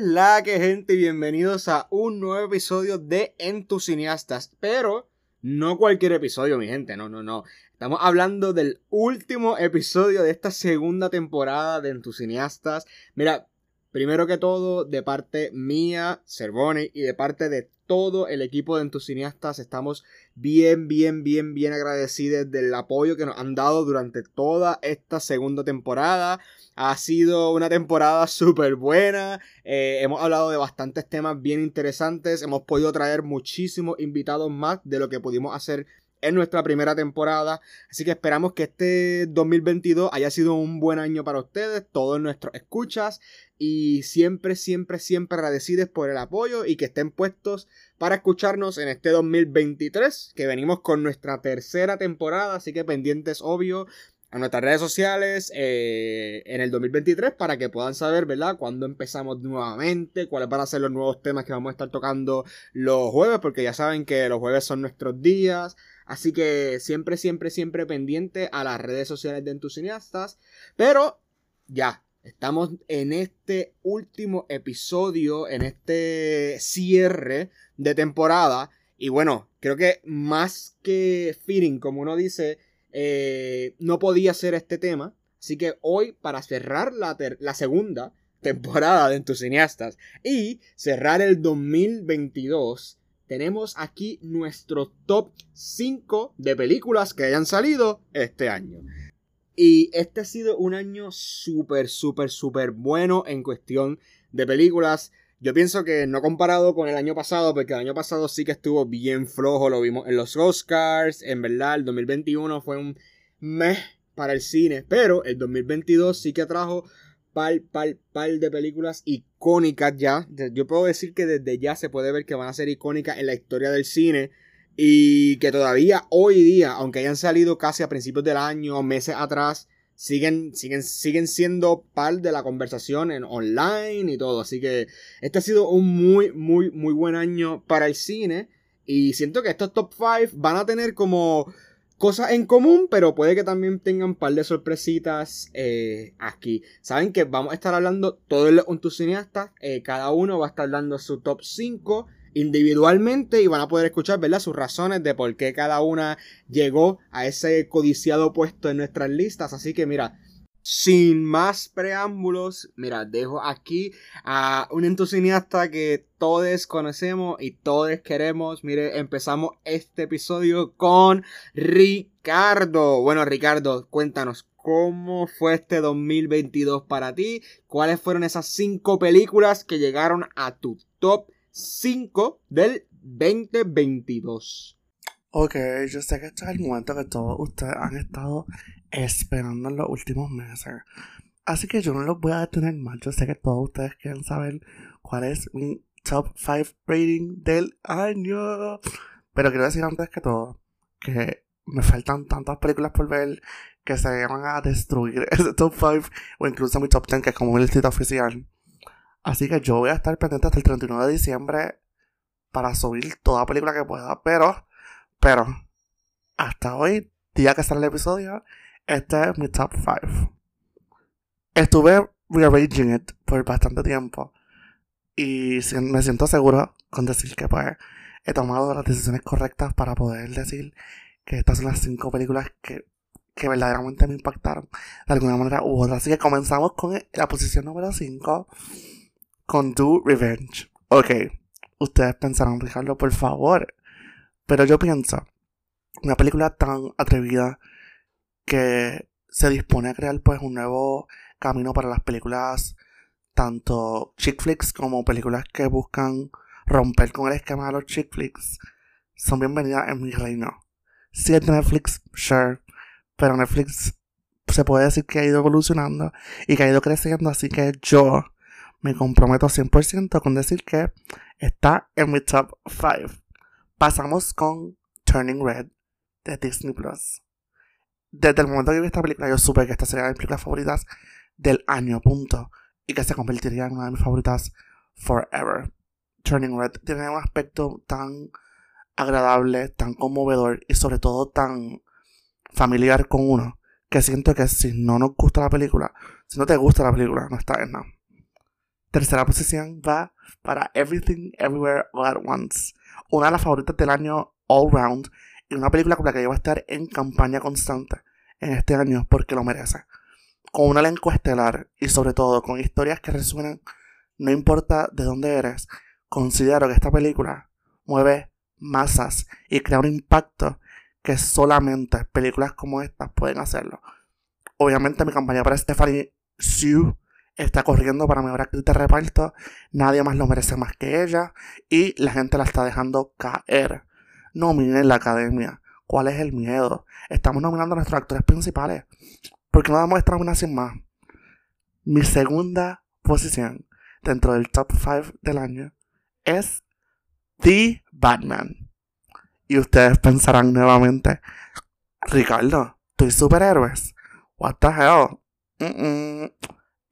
la que gente? Bienvenidos a un nuevo episodio de Entusiastas. Pero no cualquier episodio, mi gente, no, no, no. Estamos hablando del último episodio de esta segunda temporada de Entusiastas. Mira, primero que todo, de parte mía, Cervoni, y de parte de todo el equipo de Entusiastas, estamos bien, bien, bien, bien agradecidos del apoyo que nos han dado durante toda esta segunda temporada. Ha sido una temporada súper buena. Eh, hemos hablado de bastantes temas bien interesantes. Hemos podido traer muchísimos invitados más de lo que pudimos hacer en nuestra primera temporada. Así que esperamos que este 2022 haya sido un buen año para ustedes, todos nuestros escuchas. Y siempre, siempre, siempre agradecidos por el apoyo y que estén puestos para escucharnos en este 2023, que venimos con nuestra tercera temporada. Así que pendientes, obvio, a nuestras redes sociales eh, en el 2023 para que puedan saber, ¿verdad?, cuándo empezamos nuevamente, cuáles van a ser los nuevos temas que vamos a estar tocando los jueves, porque ya saben que los jueves son nuestros días. Así que siempre, siempre, siempre pendiente a las redes sociales de entusiastas. Pero ya, estamos en este último episodio, en este cierre de temporada. Y bueno, creo que más que feeling, como uno dice, eh, no podía ser este tema. Así que hoy, para cerrar la, la segunda temporada de Entusiastas y cerrar el 2022, tenemos aquí nuestro top 5 de películas que hayan salido este año. Y este ha sido un año súper, súper, súper bueno en cuestión de películas. Yo pienso que no comparado con el año pasado, porque el año pasado sí que estuvo bien flojo, lo vimos en los Oscars, en verdad el 2021 fue un mes para el cine, pero el 2022 sí que trajo par, par, par de películas icónicas ya. Yo puedo decir que desde ya se puede ver que van a ser icónicas en la historia del cine y que todavía hoy día, aunque hayan salido casi a principios del año, meses atrás, siguen, siguen, siguen siendo par de la conversación en online y todo. Así que este ha sido un muy, muy, muy buen año para el cine. Y siento que estos top 5 van a tener como cosas en común, pero puede que también tengan un par de sorpresitas eh, aquí. Saben que vamos a estar hablando todos los entusiastas, eh, cada uno va a estar dando su top 5 individualmente y van a poder escuchar, ¿verdad? Sus razones de por qué cada una llegó a ese codiciado puesto en nuestras listas. Así que mira, sin más preámbulos, mira, dejo aquí a un entusiasta que todos conocemos y todos queremos. Mire, empezamos este episodio con Ricardo. Bueno, Ricardo, cuéntanos, ¿cómo fue este 2022 para ti? ¿Cuáles fueron esas cinco películas que llegaron a tu top 5 del 2022. Ok, yo sé que este es el momento que todos ustedes han estado esperando en los últimos meses. Así que yo no los voy a detener más. Yo sé que todos ustedes quieren saber cuál es mi top 5 rating del año. Pero quiero decir antes que todo que me faltan tantas películas por ver que se van a destruir ese top 5 o incluso mi top 10 que es como un listito oficial. Así que yo voy a estar pendiente hasta el 31 de diciembre para subir toda película que pueda. Pero, pero, hasta hoy, día que sale el episodio, este es mi top 5. Estuve rearranging it por bastante tiempo. Y me siento seguro con decir que pues he tomado las decisiones correctas para poder decir que estas son las 5 películas que, que verdaderamente me impactaron de alguna manera u otra. Así que comenzamos con la posición número 5 con Do Revenge. Ok, ustedes pensaron, Ricardo, por favor. Pero yo pienso, una película tan atrevida que se dispone a crear pues un nuevo camino para las películas, tanto chick flicks como películas que buscan romper con el esquema de los chick flicks, son bienvenidas en mi reino. Si es Netflix, sure, pero Netflix se puede decir que ha ido evolucionando y que ha ido creciendo, así que yo me comprometo 100% con decir que está en mi top 5. Pasamos con Turning Red de Disney Plus. Desde el momento que vi esta película, yo supe que esta sería de mis películas favoritas del año, punto. Y que se convertiría en una de mis favoritas forever. Turning Red tiene un aspecto tan agradable, tan conmovedor y sobre todo tan familiar con uno. Que siento que si no nos gusta la película, si no te gusta la película, no está en nada. tercera posición va para Everything Everywhere All at Once, una de las favoritas del año all round una película con la que yo voy a estar en campaña constante en este año porque lo merece. Con un elenco estelar y sobre todo con historias que resuenan no importa de dónde eres, considero que esta película mueve masas y crea un impacto que solamente películas como estas pueden hacerlo. Obviamente mi campaña para Stephanie Sue está corriendo para mejor actriz de reparto, nadie más lo merece más que ella y la gente la está dejando caer. Nominen la academia. ¿Cuál es el miedo? Estamos nominando a nuestros actores principales. ¿Por qué no damos esta nominación más? Mi segunda posición dentro del top 5 del año es The Batman. Y ustedes pensarán nuevamente, Ricardo, ¿tú superhéroes? What the hell?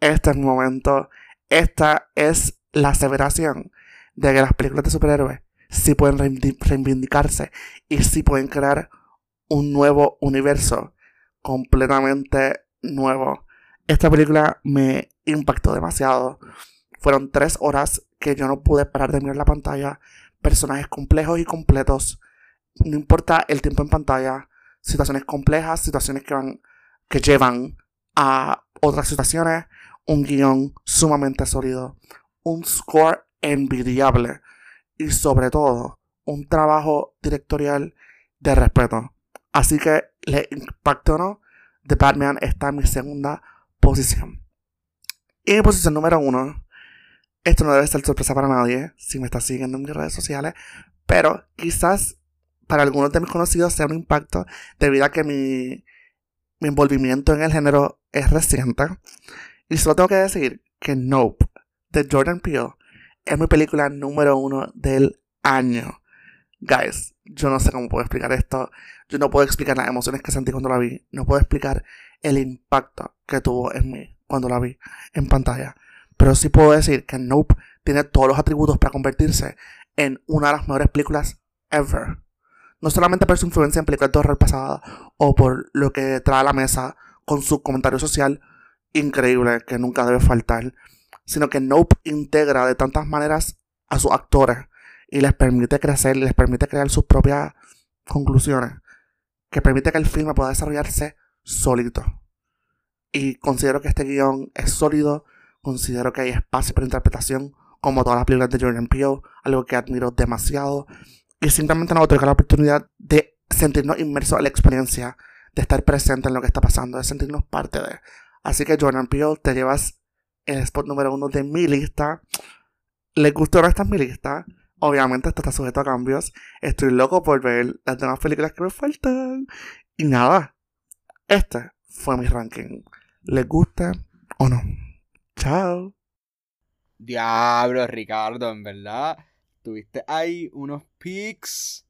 Este es mi momento. Esta es la aseveración de que las películas de superhéroes sí pueden reivindicarse y sí pueden crear un nuevo universo completamente nuevo. Esta película me impactó demasiado. Fueron tres horas que yo no pude parar de mirar la pantalla. Personajes complejos y completos. No importa el tiempo en pantalla. Situaciones complejas, situaciones que van, que llevan a otras situaciones. Un guion sumamente sólido. Un score envidiable y sobre todo un trabajo directorial de respeto. Así que le impactó no, The Batman está en mi segunda posición. Y en posición número uno, esto no debe ser sorpresa para nadie si me está siguiendo en mis redes sociales, pero quizás para algunos de mis conocidos sea un impacto debido a que mi, mi envolvimiento en el género es reciente. Y solo tengo que decir que Nope, de Jordan Peele, es mi película número uno del año. Guys, yo no sé cómo puedo explicar esto. Yo no puedo explicar las emociones que sentí cuando la vi. No puedo explicar el impacto que tuvo en mí cuando la vi en pantalla. Pero sí puedo decir que Nope tiene todos los atributos para convertirse en una de las mejores películas ever. No solamente por su influencia en películas de horror pasada o por lo que trae a la mesa con su comentario social increíble que nunca debe faltar, sino que Nope integra de tantas maneras a sus actores y les permite crecer, les permite crear sus propias conclusiones, que permite que el filme pueda desarrollarse sólido. Y considero que este guion es sólido, considero que hay espacio para interpretación, como todas las películas de Jordan Peele, algo que admiro demasiado, y simplemente nos otorga la oportunidad de sentirnos inmersos en la experiencia, de estar presente en lo que está pasando, de sentirnos parte de. Así que Jordan Peele, te llevas el spot número uno de mi lista. ¿Les gustó esta mi lista? Obviamente esto está sujeto a cambios. Estoy loco por ver las demás películas que me faltan. Y nada, este fue mi ranking. ¿Les gusta o no? Chao. Diablo, Ricardo, en verdad. Tuviste ahí unos picks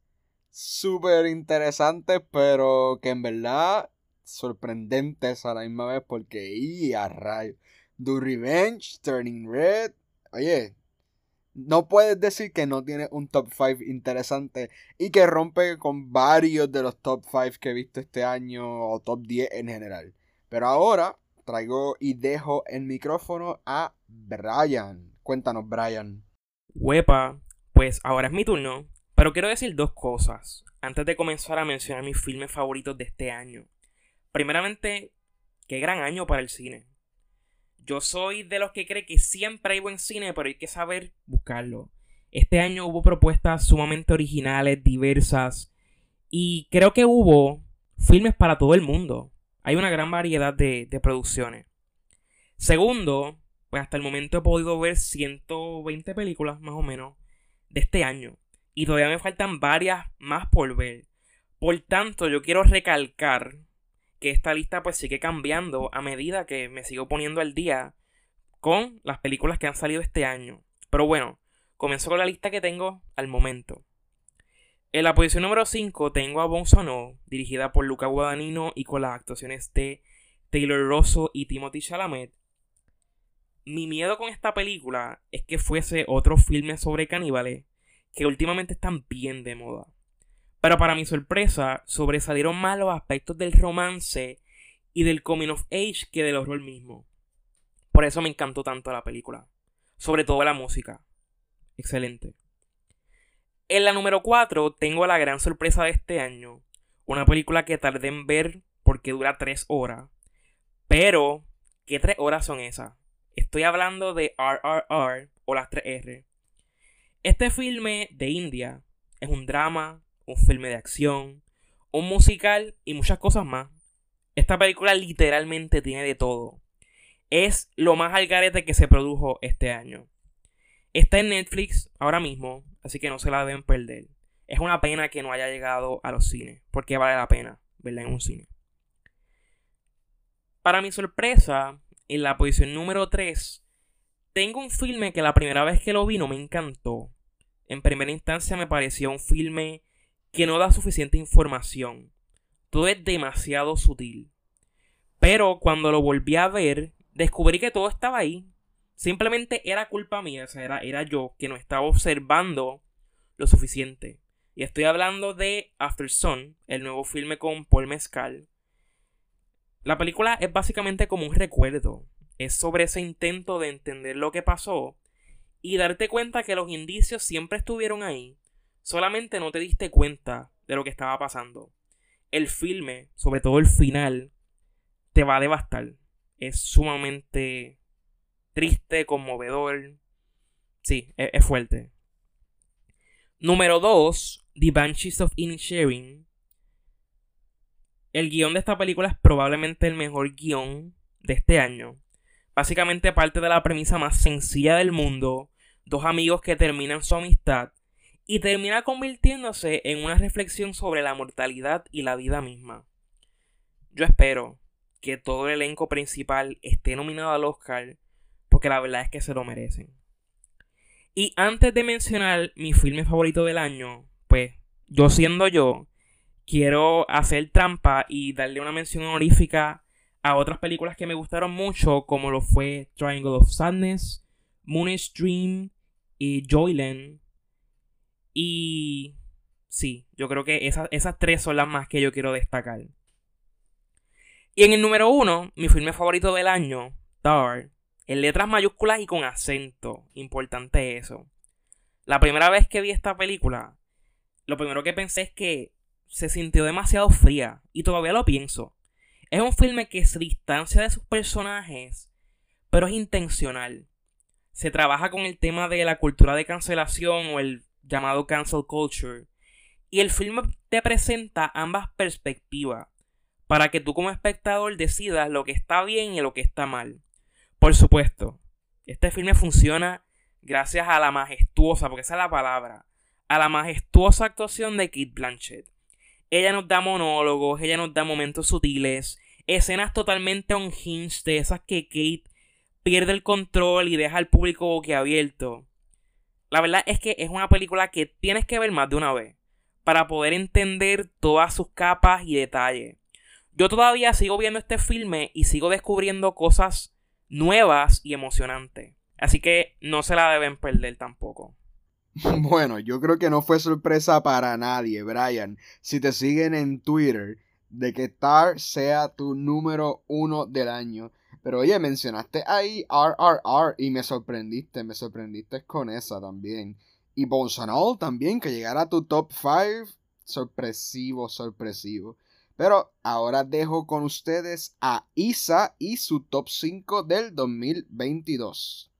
súper interesantes, pero que en verdad sorprendentes a la misma vez porque, y a rayo. Do Revenge, Turning Red. Oye, no puedes decir que no tiene un top 5 interesante y que rompe con varios de los top 5 que he visto este año o top 10 en general. Pero ahora traigo y dejo el micrófono a Brian. Cuéntanos, Brian. Huepa, pues ahora es mi turno, pero quiero decir dos cosas antes de comenzar a mencionar mis filmes favoritos de este año. Primeramente, qué gran año para el cine. Yo soy de los que cree que siempre hay buen cine, pero hay que saber buscarlo. Este año hubo propuestas sumamente originales, diversas, y creo que hubo filmes para todo el mundo. Hay una gran variedad de, de producciones. Segundo, pues hasta el momento he podido ver 120 películas más o menos de este año. Y todavía me faltan varias más por ver. Por tanto, yo quiero recalcar que esta lista pues sigue cambiando a medida que me sigo poniendo al día con las películas que han salido este año. Pero bueno, comienzo con la lista que tengo al momento. En la posición número 5 tengo a Bonsono, dirigida por Luca Guadagnino y con las actuaciones de Taylor Rosso y Timothy Chalamet. Mi miedo con esta película es que fuese otro filme sobre caníbales que últimamente están bien de moda. Pero para mi sorpresa, sobresalieron más los aspectos del romance y del coming of age que del horror mismo. Por eso me encantó tanto la película. sobre todo la música. Excelente. En la número 4 tengo la gran sorpresa de este año, una película que tardé en ver porque dura 3 horas. Pero, ¿qué 3 horas son esas? Estoy hablando de RRR o las 3R. Este filme de India es un drama, un filme de acción, un musical y muchas cosas más. Esta película literalmente tiene de todo. Es lo más algarete que se produjo este año. Está en Netflix ahora mismo, así que no se la deben perder. Es una pena que no haya llegado a los cines, porque vale la pena verla en un cine. Para mi sorpresa, en la posición número 3, tengo un filme que la primera vez que lo vi no me encantó. En primera instancia me pareció un filme que no da suficiente información. Todo es demasiado sutil. Pero cuando lo volví a ver, descubrí que todo estaba ahí. Simplemente era culpa mía, o sea, era, era yo que no estaba observando lo suficiente. Y estoy hablando de After Sun, el nuevo filme con Paul Mescal. La película es básicamente como un recuerdo. Es sobre ese intento de entender lo que pasó y darte cuenta que los indicios siempre estuvieron ahí, solamente no te diste cuenta de lo que estaba pasando. El filme, sobre todo el final, te va a devastar. Es sumamente triste, conmovedor. Sí, es, es fuerte. Número 2, The Banshees of Inisherin. El guion de esta película es probablemente el mejor guion de este año. Básicamente parte de la premisa más sencilla del mundo, dos amigos que terminan su amistad y termina convirtiéndose en una reflexión sobre la mortalidad y la vida misma. Yo espero que todo el elenco principal esté nominado al Oscar porque la verdad es que se lo merecen. Y antes de mencionar mi filme favorito del año, pues yo siendo yo, quiero hacer trampa y darle una mención honorífica a otras películas que me gustaron mucho, como lo fue Triangle of Sadness, Moon's Dream y Joyland. Y sí, yo creo que esas, esas tres son las más que yo quiero destacar. Y en el número uno, mi filme favorito del año, Tar, en letras mayúsculas y con acento. Importante eso. La primera vez que vi esta película, lo primero que pensé es que se sintió demasiado fría. Y todavía lo pienso. Es un filme que se distancia de sus personajes, pero es intencional. Se trabaja con el tema de la cultura de cancelación o el llamado cancel culture. Y el filme te presenta ambas perspectivas para que tú como espectador decidas lo que está bien y lo que está mal. Por supuesto, este filme funciona gracias a la majestuosa, porque esa es la palabra, a la majestuosa actuación de Kate Blanchett. Ella nos da monólogos, ella nos da momentos sutiles, escenas totalmente unhinged de esas que Kate pierde el control y deja al público boquiabierto. La verdad es que es una película que tienes que ver más de una vez para poder entender todas sus capas y detalles. Yo todavía sigo viendo este filme y sigo descubriendo cosas nuevas y emocionantes. Así que no se la deben perder tampoco. Bueno, yo creo que no fue sorpresa para nadie, Brian. Si te siguen en Twitter, de que Tar sea tu número uno del año. Pero oye, mencionaste ahí RRR y me sorprendiste, me sorprendiste con esa también. Y Bolsonaro también, que llegara a tu top 5, sorpresivo, sorpresivo. Pero ahora dejo con ustedes a Isa y su top 5 del 2022.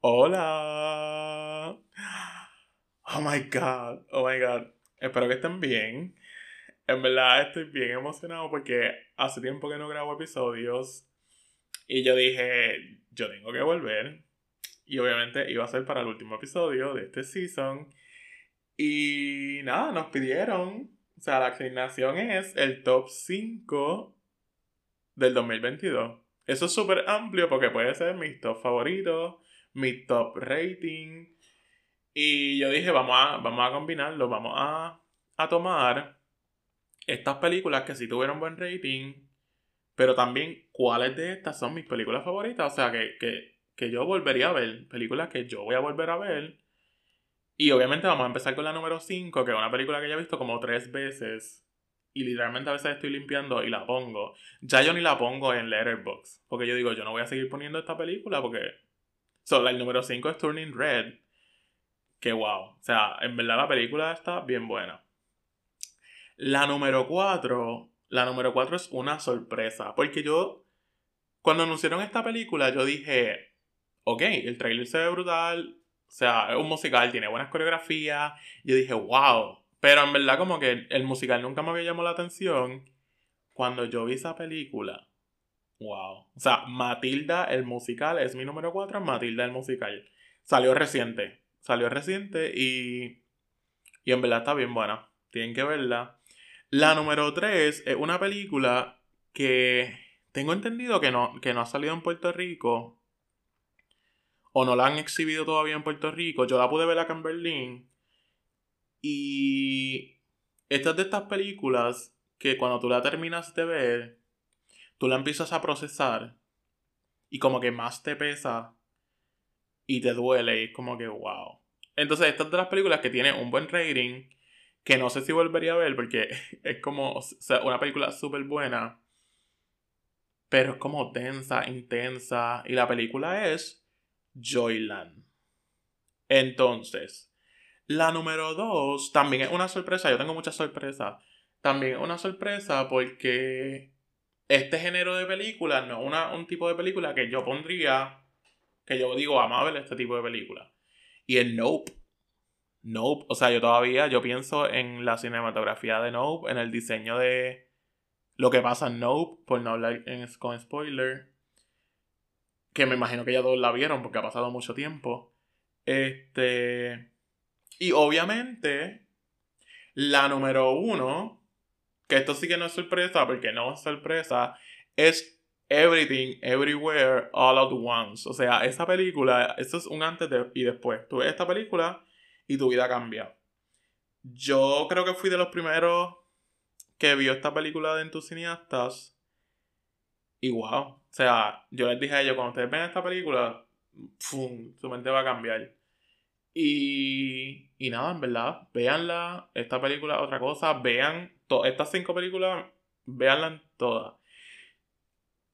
Hola. Oh my god. Oh my god. Espero que estén bien. En verdad estoy bien emocionado porque hace tiempo que no grabo episodios. Y yo dije, yo tengo que volver. Y obviamente iba a ser para el último episodio de este season. Y nada, nos pidieron. O sea, la asignación es el top 5 del 2022. Eso es súper amplio porque puede ser mis top favoritos mi top rating. Y yo dije, vamos a, vamos a combinarlo, vamos a, a tomar estas películas que sí tuvieron buen rating, pero también cuáles de estas son mis películas favoritas. O sea, que, que, que yo volvería a ver, películas que yo voy a volver a ver. Y obviamente vamos a empezar con la número 5, que es una película que ya he visto como tres veces. Y literalmente a veces estoy limpiando y la pongo. Ya yo ni la pongo en Letterboxd. Porque yo digo, yo no voy a seguir poniendo esta película porque So, el número 5 es Turning Red. Que wow. O sea, en verdad la película está bien buena. La número 4. La número 4 es una sorpresa. Porque yo. Cuando anunciaron esta película, yo dije. Ok, el trailer se ve brutal. O sea, es un musical, tiene buenas coreografías. Yo dije, wow. Pero en verdad, como que el musical nunca me había llamado la atención. Cuando yo vi esa película, wow. O sea, Matilda el musical es mi número 4, Matilda el musical. Salió reciente. Salió reciente y. Y en verdad está bien buena. Tienen que verla. La número 3 es una película que tengo entendido que no, que no ha salido en Puerto Rico. O no la han exhibido todavía en Puerto Rico. Yo la pude ver acá en Berlín. Y. Estas de estas películas que cuando tú la terminas de ver, tú la empiezas a procesar y como que más te pesa y te duele y es como que wow. Entonces, estas de las películas que tienen un buen rating, que no sé si volvería a ver porque es como una película súper buena, pero es como densa, intensa y la película es Joyland. Entonces, la número dos también es una sorpresa, yo tengo muchas sorpresas también una sorpresa porque este género de películas no es un tipo de película que yo pondría, que yo digo amable este tipo de película. Y el Nope. Nope. O sea, yo todavía, yo pienso en la cinematografía de Nope, en el diseño de lo que pasa en Nope, por no hablar con spoiler. Que me imagino que ya todos la vieron porque ha pasado mucho tiempo. Este. Y obviamente, la número uno que esto sí que no es sorpresa, porque no es sorpresa, es Everything, Everywhere, All at Once. O sea, esa película, eso es un antes y después. Tú esta película y tu vida cambia. Yo creo que fui de los primeros que vio esta película de entusiastas. Y wow. O sea, yo les dije a ellos, cuando ustedes ven esta película, ¡pum! su mente va a cambiar. Y, y nada, en verdad, véanla. Esta película, otra cosa, vean estas cinco películas, véanlas todas.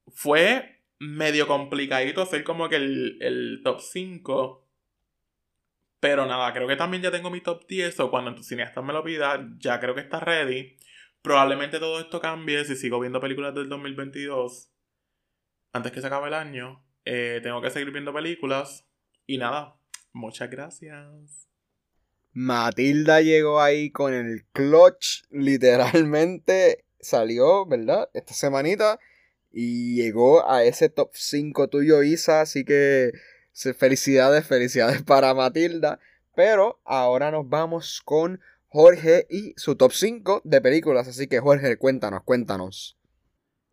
Fue medio complicadito hacer como que el, el top 5. Pero nada, creo que también ya tengo mi top 10. O cuando tu cineasta me lo pida, ya creo que está ready. Probablemente todo esto cambie si sigo viendo películas del 2022. Antes que se acabe el año. Eh, tengo que seguir viendo películas. Y nada, muchas gracias. Matilda llegó ahí con el clutch, literalmente salió, ¿verdad? Esta semanita y llegó a ese top 5 tuyo, Isa, así que felicidades, felicidades para Matilda. Pero ahora nos vamos con Jorge y su top 5 de películas, así que Jorge, cuéntanos, cuéntanos.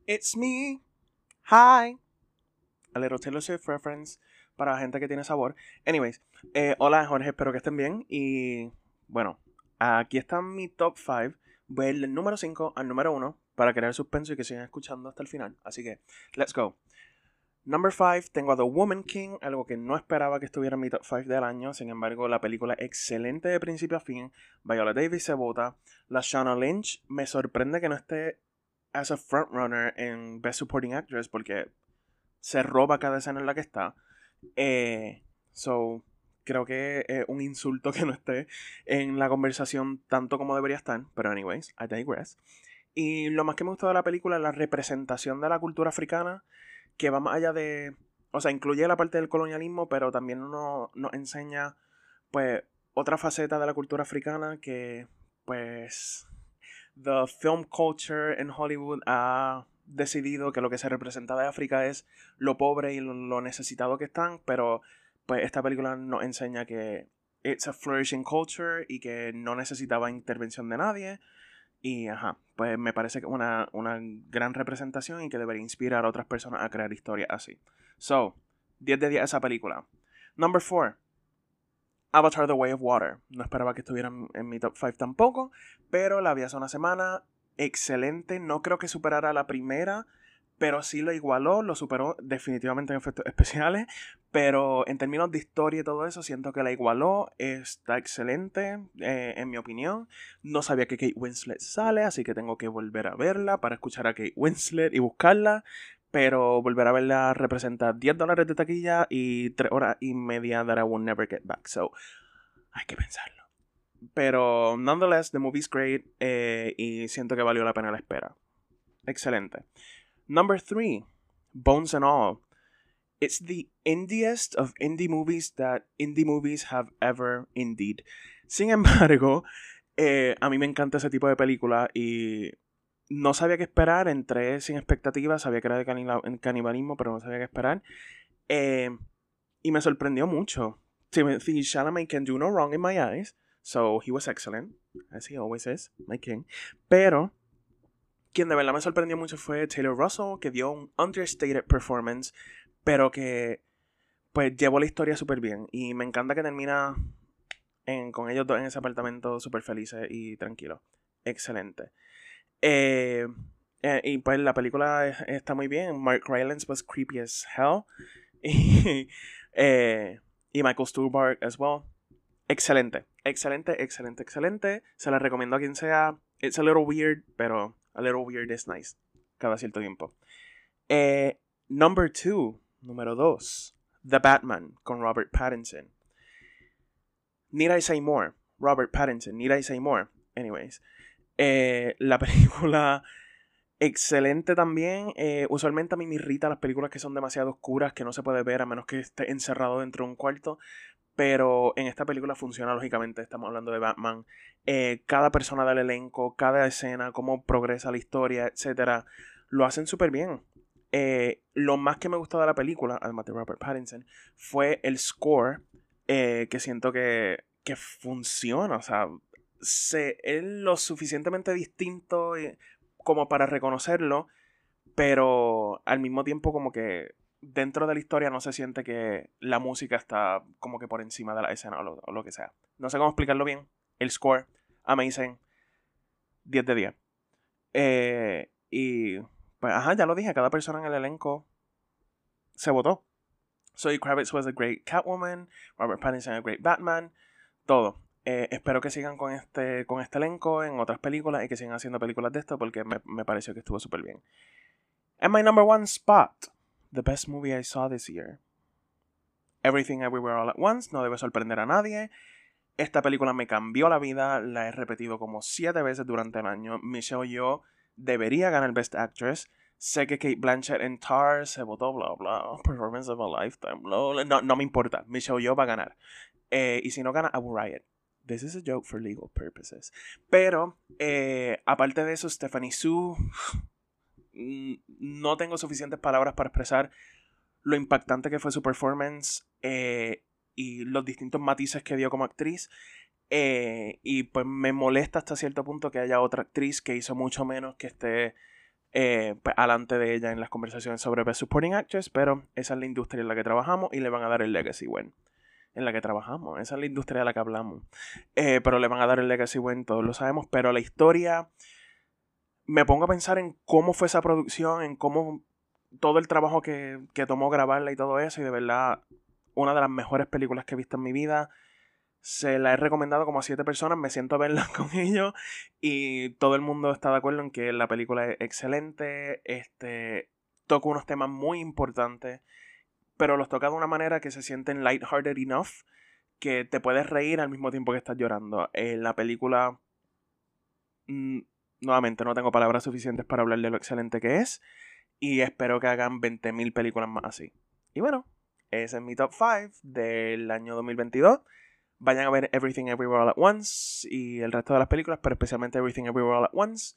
It's me. Hi. A little Taylor Swift reference para gente que tiene sabor. Anyways, eh, hola Jorge, espero que estén bien. Y bueno, aquí está mi top 5. Voy a ir del número 5 al número 1 para crear suspenso y que sigan escuchando hasta el final. Así que, let's go. Number 5, tengo a The Woman King, algo que no esperaba que estuviera en mi top 5 del año. Sin embargo, la película excelente de principio a fin. Viola Davis se vota. La Shauna Lynch me sorprende que no esté as a frontrunner en Best Supporting Actress porque se roba cada escena en la que está. Eh, so, creo que es un insulto que no esté en la conversación tanto como debería estar. Pero, anyways, I digress. Y lo más que me gustó de la película es la representación de la cultura africana, que va más allá de. O sea, incluye la parte del colonialismo, pero también nos, enseña, pues, otra faceta de la cultura africana que, pues, the film culture en Hollywood ha decidido que lo que se representa de África es lo pobre y lo, necesitado que están, pero pues esta película nos enseña que it's a flourishing culture y que no necesitaba intervención de nadie. Y ajá, pues me parece que una, una gran representación y que debería inspirar a otras personas a crear historias así. So, 10 de 10 esa película. Number 4. Avatar The Way of Water. No esperaba que estuviera en mi top 5 tampoco, pero la vi hace una semana excelente. No creo que superara la primera, pero sí lo igualó, lo superó definitivamente en efectos especiales. Pero en términos de historia y todo eso, siento que la igualó. Está excelente, eh, en mi opinión. No sabía que Kate Winslet sale, así que tengo que volver a verla para escuchar a Kate Winslet y buscarla. pero volver a verla representa 10 dólares de taquilla y 3 horas y media that I will never get back. So, hay que pensarlo. Pero, nonetheless, the movie's great eh, y siento que valió la pena la espera. Excelente. Number 3, Bones and All. It's the indiest of indie movies that indie movies have ever indeed. Sin embargo, eh, a mí me encanta ese tipo de película y no sabía qué esperar, entré sin expectativas, sabía que era de canibalismo, pero no sabía qué esperar. Eh, y me sorprendió mucho. Timothy Chalamet can do no wrong in my eyes, so he was excellent, as he always is, my king. Pero, quien de verdad me sorprendió mucho fue Taylor Russell, que dio un understated performance, pero que pues llevó la historia súper bien. Y me encanta que termina con ellos dos en ese apartamento súper felices y tranquilos. Excelente. Eh, eh, y pues la película está muy bien. Mark Rylance was creepy as hell. y, eh, y Michael Stuhlbarg as well. Excelente, excelente, excelente, excelente. Se la recomiendo a quien sea. It's a little weird, pero a little weird is nice. Cada cierto tiempo. number two, número dos. The Batman con Robert Pattinson. Need I say more? Robert Pattinson, Need I say more? Anyways. Eh, la película excelente también. Eh, usualmente a mí me irrita las películas que son demasiado oscuras, que no se puede ver a menos que esté encerrado dentro de un cuarto. Pero en esta película funciona lógicamente, estamos hablando de Batman. Eh, cada persona del elenco, cada escena, cómo progresa la historia, etc. Lo hacen súper bien. Lo más que me gustó de la película, además de Robert Pattinson, fue el score, que siento que, que funciona. O sea, se, es lo suficientemente distinto eh, como para reconocerlo, pero al mismo tiempo como que dentro de la historia no se siente que la música está como que por encima de la escena o lo, que sea. No sé cómo explicarlo bien. El score, amazing. 10 de 10. Eh, y pues, ajá, ya lo dije, cada persona en el elenco se votó. Zoe Kravitz was a great Catwoman, Robert Pattinson a great Batman, todo. Eh, espero que sigan con este, con este elenco en otras películas y que sigan haciendo películas de esto porque me, me pareció que estuvo súper bien. And my number one spot, the best movie I saw this year. Everything Everywhere All at Once, no debe sorprender a nadie. Esta película me cambió la vida, la he repetido como siete veces durante el año. Michelle Yeoh debería ganar Best Actress. Sé que Kate Blanchett en Tar se votó, bla, bla, performance of a lifetime, bla, No, no me importa, Michelle Yeoh va a ganar. Eh, y si no gana, will riot. This is a joke for legal purposes. Pero, eh, aparte de eso, Stephanie Sue, no tengo suficientes palabras para expresar lo impactante que fue su performance eh, y los distintos matices que dio como actriz. Eh, y pues me molesta hasta cierto punto que haya otra actriz que hizo mucho menos que esté pues, alante de ella en las conversaciones sobre Best Supporting Actress, pero esa es la industria en la que trabajamos y le van a dar el legacy bueno en la que trabajamos. Esa es la industria de la que hablamos. Eh, pero le van a dar el legacy bueno, todos lo sabemos. Pero la historia. Me pongo a pensar en cómo fue esa producción, en cómo todo el trabajo que, que tomó grabarla y todo eso. Y de verdad, una de las mejores películas que he visto en mi vida. Se la he recomendado como a siete personas, me siento a verla con ellos y todo el mundo está de acuerdo en que la película es excelente, este, toca unos temas muy importantes pero los toca de una manera que se sienten lighthearted enough que te puedes reír al mismo tiempo que estás llorando. En la película, mm, nuevamente, no tengo palabras suficientes para hablar de lo excelente que es. Y espero que hagan 20.000 películas más así. Y bueno, ese es mi top 5 del año 2022. Vayan a ver Everything Everywhere All at Once y el resto de las películas, pero especialmente Everything Everywhere All at Once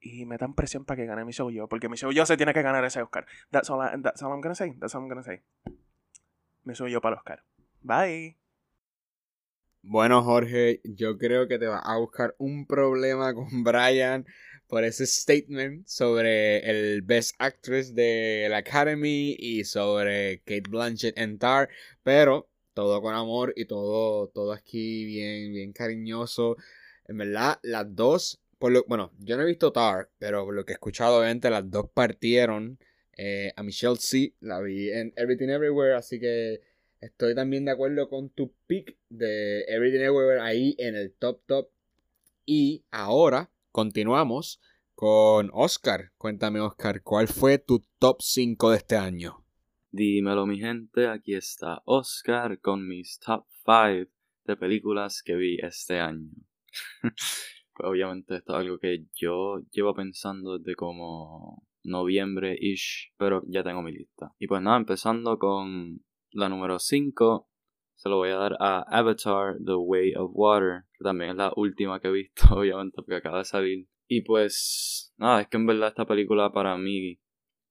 y me dan presión para que gane Michelle Yo, porque Michelle Yo se tiene que ganar ese Oscar. That's all, that's all I'm gonna say. That's all I'm gonna say. Michelle Yo para el Oscar. Bye. Bueno, Jorge, yo creo que te va a buscar un problema con Brian por ese statement sobre el Best Actress de la Academy y sobre Kate Blanchett en Tar, pero todo con amor y todo, todo aquí bien, bien cariñoso. En verdad, las dos bueno, yo no he visto Tar, pero por lo que he escuchado, obviamente las dos partieron. Eh, a Michelle C, la vi en Everything Everywhere, así que estoy también de acuerdo con tu pick de Everything Everywhere ahí en el top top. Y ahora continuamos con Oscar. Cuéntame, Oscar, ¿cuál fue tu top 5 de este año? Dímelo, mi gente. Aquí está Oscar con mis top 5 de películas que vi este año. pues obviamente esto es algo que yo llevo pensando desde como noviembre-ish, pero ya tengo mi lista. Y pues nada, empezando con la número 5, se lo voy a dar a Avatar The Way of Water, que también es la última que he visto, obviamente, porque acaba de salir. Y pues, nada, es que en verdad esta película para mí,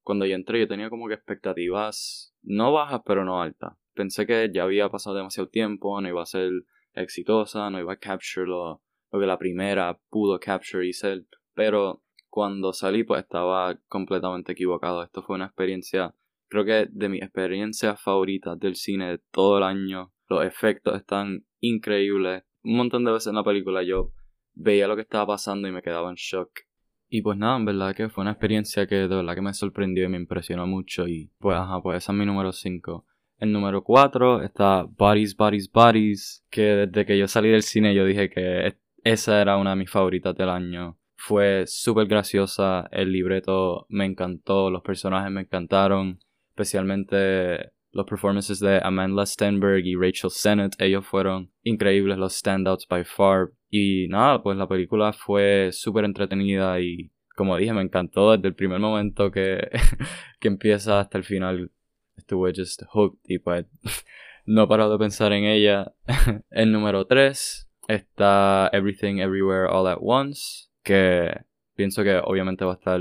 cuando yo entré, yo tenía como que expectativas no bajas, pero no altas. Pensé que ya había pasado demasiado tiempo, no iba a ser exitosa, no iba a capture lo, lo que la primera pudo capture y ser, pero cuando salí pues estaba completamente equivocado. Esto fue una experiencia, creo que de mis experiencias favoritas del cine de todo el año. Los efectos están increíbles. Un montón de veces en la película yo veía lo que estaba pasando y me quedaba en shock. Y pues nada, en verdad que fue una experiencia que de verdad que me sorprendió y me impresionó mucho. Y pues ajá, pues esa es mi número 5. El número 4 está Bodies, Bodies, Bodies, que desde que yo salí del cine yo dije que esa era una de mis favoritas del año. Fue súper graciosa, el libreto me encantó, los personajes me encantaron, especialmente los performances de Amanda Stenberg y Rachel Sennett, ellos fueron increíbles, los standouts by far. Y nada, pues la película fue súper entretenida y como dije, me encantó desde el primer momento que, que empieza hasta el final. Estuve just hooked y pues no parado de pensar en ella. el número 3 está Everything Everywhere All at Once que pienso que obviamente va a estar,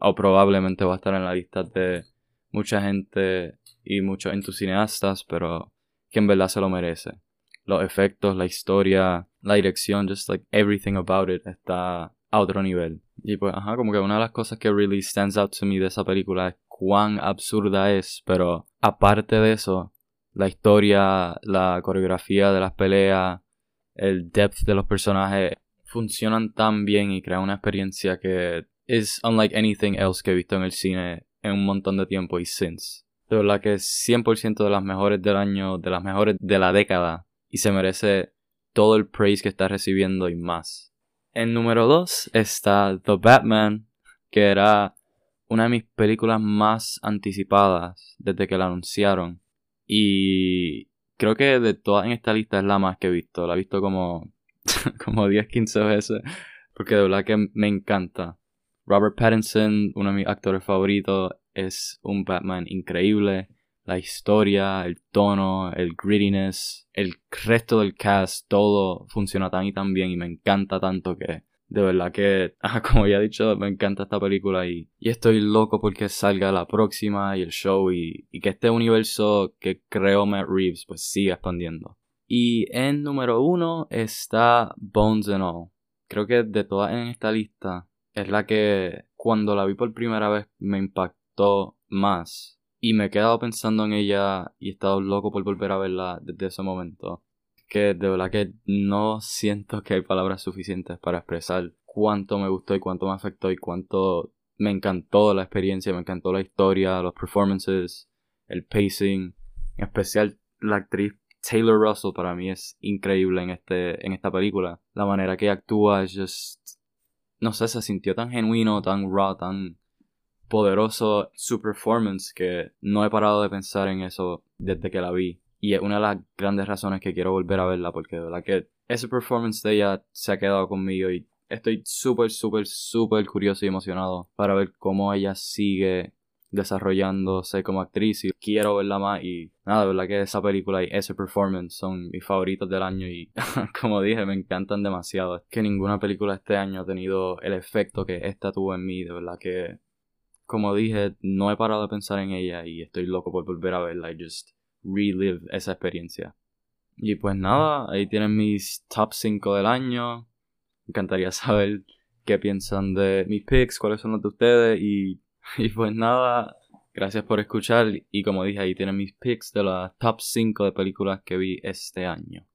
o probablemente va a estar en la lista de mucha gente y muchos entusiastas, pero que en verdad se lo merece. Los efectos, la historia, la dirección, just like everything about it está a otro nivel. Y pues, ajá, como que una de las cosas que really stands out to me de esa película es cuán absurda es, pero aparte de eso, la historia, la coreografía de las peleas, el depth de los personajes funcionan tan bien y crean una experiencia que es unlike anything else que he visto en el cine en un montón de tiempo y since. De verdad que es 100% de las mejores del año, de las mejores de la década y se merece todo el praise que está recibiendo y más. En número 2 está The Batman, que era una de mis películas más anticipadas desde que la anunciaron. Y creo que de todas en esta lista es la más que he visto. La he visto como como 10, 15 veces, porque de verdad que me encanta. Robert Pattinson, uno de mis actores favoritos, es un Batman increíble. La historia, el tono, el grittiness, el resto del cast, todo funciona tan y tan bien y me encanta tanto que de verdad que, como ya he dicho, me encanta esta película y, y estoy loco porque salga la próxima y el show y, y que este universo que creó Matt Reeves pues siga expandiendo. Y en número uno está Bones and All. Creo que de todas en esta lista es la que cuando la vi por primera vez me impactó más. Y me he quedado pensando en ella y he estado loco por volver a verla desde ese momento. Que de verdad que no siento que hay palabras suficientes para expresar cuánto me gustó y cuánto me afectó y cuánto me encantó la experiencia, me encantó la historia, los performances, el pacing, en especial la actriz Taylor Russell para mí es increíble en, este, en esta película. La manera que actúa es just... No sé, se sintió tan genuino, tan raw, tan poderoso su performance que no he parado de pensar en eso desde que la vi. Y es una de las grandes razones que quiero volver a verla porque de verdad que ese performance de ella se ha quedado conmigo y estoy súper, súper, súper curioso y emocionado para ver cómo ella sigue desarrollándose como actriz y quiero verla más y nada, de verdad que esa película y ese performance son mis favoritos del año y como dije me encantan demasiado. Es que ninguna película este año ha tenido el efecto que esta tuvo en mí, de verdad que como dije no he parado de pensar en ella y estoy loco por volver a verla y just relive esa experiencia. Y pues nada, ahí tienen mis top 5 del año. Me encantaría saber qué piensan de mis picks, cuáles son los de ustedes y Y pues nada, gracias por escuchar y como dije ahí tienen mis picks de las top 5 de películas que vi este año.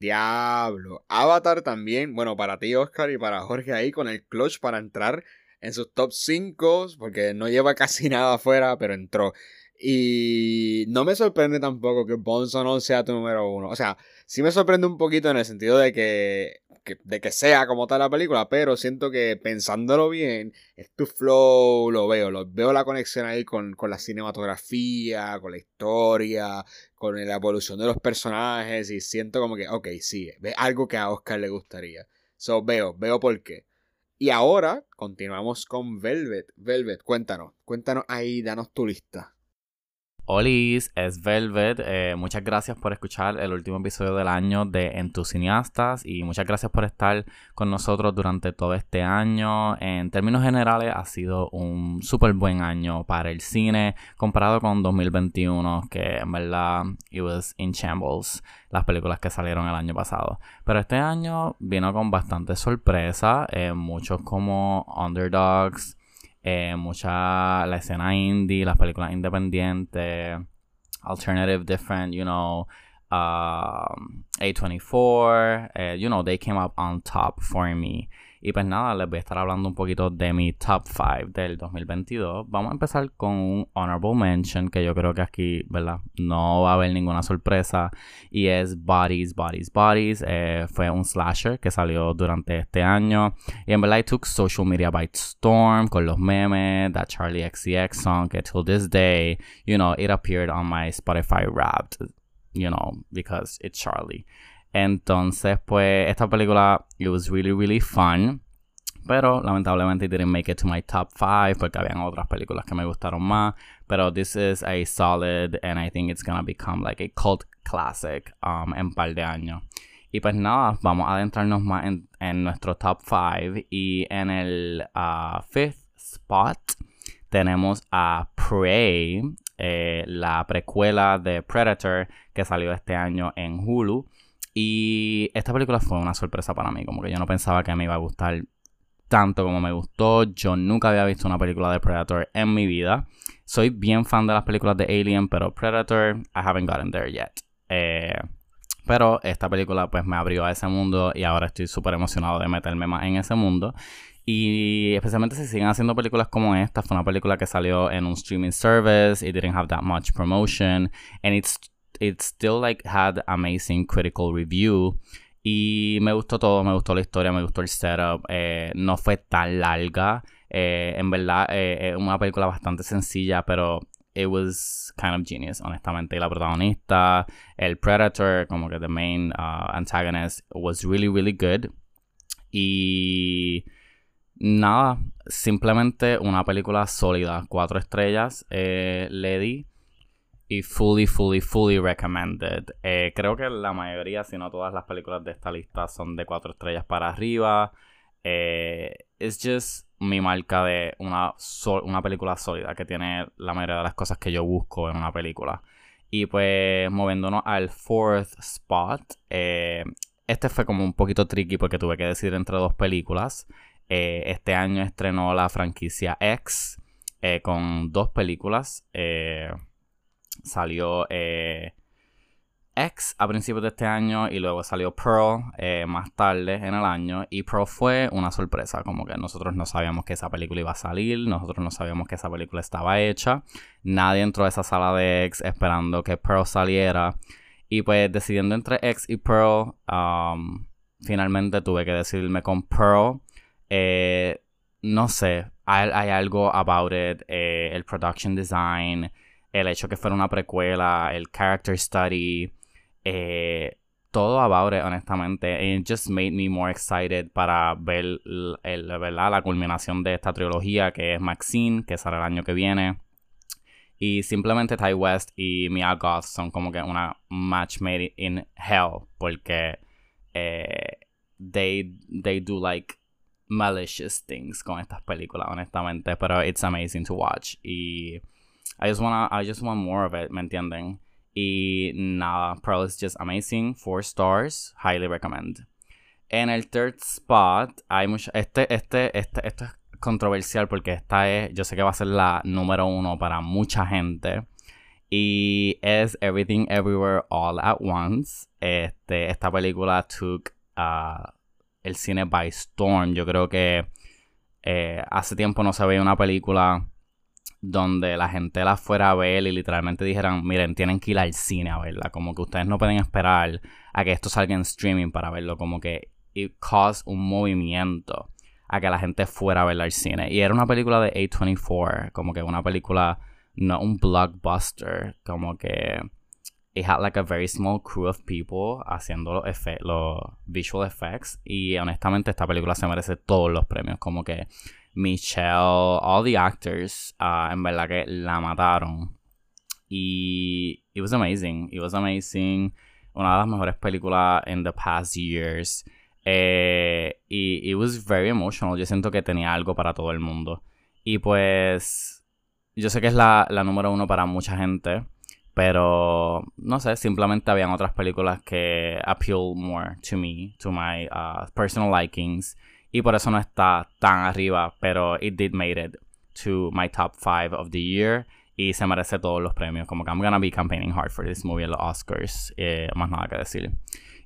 Diablo. Avatar también, bueno, para ti Oscar y para Jorge ahí con el clutch para entrar en sus top 5, porque no lleva casi nada afuera, pero entró. Y no me sorprende tampoco que Bonzo no sea tu número uno. O sea, sí me sorprende un poquito en el sentido de que que, de que sea como tal la película, pero siento que pensándolo bien, es tu flow, lo veo, lo, veo la conexión ahí con, con la cinematografía, con la historia, con la evolución de los personajes y siento como que, ok, sí, es algo que a Oscar le gustaría. So, veo, veo por qué. Y ahora continuamos con Velvet. Velvet, cuéntanos, cuéntanos ahí, danos tu lista. Olis, es Velvet. Eh, muchas gracias por escuchar el último episodio del año de En tus cineastas y muchas gracias por estar con nosotros durante todo este año. En términos generales, ha sido un súper buen año para el cine comparado con 2021, que en verdad it was in shambles las películas que salieron el año pasado. Pero este año vino con bastante sorpresa, eh, muchos como Underdogs eh, mucha la escena indie, las películas independientes, alternative, different, you know, um, A24, eh, you know, they came up on top for me. Y pues nada, les voy a estar hablando un poquito de mi top 5 del 2022. Vamos a empezar con un honorable mention que yo creo que aquí, ¿verdad? No va a haber ninguna sorpresa. Y es Bodies, Bodies, Bodies. Eh, fue un slasher que salió durante este año. Y en verdad, I took social media by storm con los memes, that Charlie XCX song que till this day, you know, it appeared on my Spotify Wrapped, you know, because it's Charlie. Entonces, pues, esta película, it was really, really fun. Pero lamentablemente it didn't make it to my top 5 porque habían otras películas que me gustaron más. Pero this is a solid and I think it's gonna become like a cult classic um, en par de años. Y pues nada, vamos a adentrarnos más en, nuestro top 5. Y en el uh, fifth spot tenemos a Prey, eh, la precuela de Predator que salió este año en Hulu. Y esta película fue una sorpresa para mí, como que yo no pensaba que me iba a gustar tanto como me gustó. Yo nunca había visto una película de Predator en mi vida. Soy bien fan de las películas de Alien, pero Predator, I haven't gotten there yet. Eh, pero esta película pues me abrió a ese mundo y ahora estoy súper emocionado de meterme más en ese mundo. Y especialmente si siguen haciendo películas como esta, fue una película que salió en un streaming service, it didn't have that much promotion, and it's it still like had amazing critical review. Y me gustó todo, me gustó la historia, me gustó el setup. Eh, no fue tan larga. Eh, en verdad, eh, es una película bastante sencilla, pero it was kind of genius, honestamente. La protagonista, el Predator, como que the main uh, antagonist, was really, really good. Y nada, simplemente una película sólida. Cuatro estrellas le di y fully, fully, fully recommended. Eh, creo que la mayoría, si no todas las películas de esta lista son de cuatro estrellas para arriba. Eh, es just mi marca de una, una película sólida que tiene la mayoría de las cosas que yo busco en una película. Y pues moviéndonos al fourth spot, eh, este fue como un poquito tricky porque tuve que decidir entre dos películas. Eh, este año estrenó la franquicia X con dos películas salió eh, X a principios de este año y luego salió Pearl eh, más tarde en el año. Y Pearl fue una sorpresa, como que nosotros no sabíamos que esa película iba a salir, nosotros no sabíamos que esa película estaba hecha, nadie entró a esa sala de X esperando que Pearl saliera. Y pues decidiendo entre X y Pearl, um, finalmente tuve que decidirme con Pearl. Eh, no sé, hay, algo about it, el production design, el hecho que fuera una precuela, el character study, eh, todo about it, honestamente. It just made me more excited para ver el, ¿verdad? la culminación de esta trilogía que es Maxine, que sale el año que viene. Y simplemente Ty West y Mia Goth son como que una match made in hell. Porque eh, they, they do like malicious things con estas películas, honestamente. Pero it's amazing to watch. Y I just wanna, I just want more of it, ¿me entienden? Y nada, Pearl is just amazing. Four stars, highly recommend. En el third spot, hay mucho. Este, este, este, esto es controversial porque esta es. Yo sé que va a ser la número uno para mucha gente. Y es Everything Everywhere All at Once. Este, esta película took uh, el cine by storm. Yo creo que eh, hace tiempo no se veía una película donde la gente la fuera a ver y literalmente dijeran, miren, tienen que ir al cine a verla, como que ustedes no pueden esperar a que esto salga en streaming para verlo, como que it caused un movimiento a que la gente fuera a verla al cine. Y era una película de A24, como que una película, no un blockbuster, como que it had like a very small crew of people haciendo los, efe- los visual effects. Y honestamente esta película se merece todos los premios, como que Michelle, all the actors, ah, en verdad que la mataron. Y it was amazing, it was amazing. Una de las mejores películas in the past years. Eh, y it was very emotional. Yo siento que tenía algo para todo el mundo. Y pues, yo sé que es la, la número uno para mucha gente. Pero, no sé, simplemente habían otras películas que appeal more to me, to my uh, personal likings. Y por eso no está tan arriba, pero it did made it to my top 5 of the year. Y se merece todos los premios. Como que I'm gonna be campaigning hard for this movie en los Oscars. Eh, más nada que decir.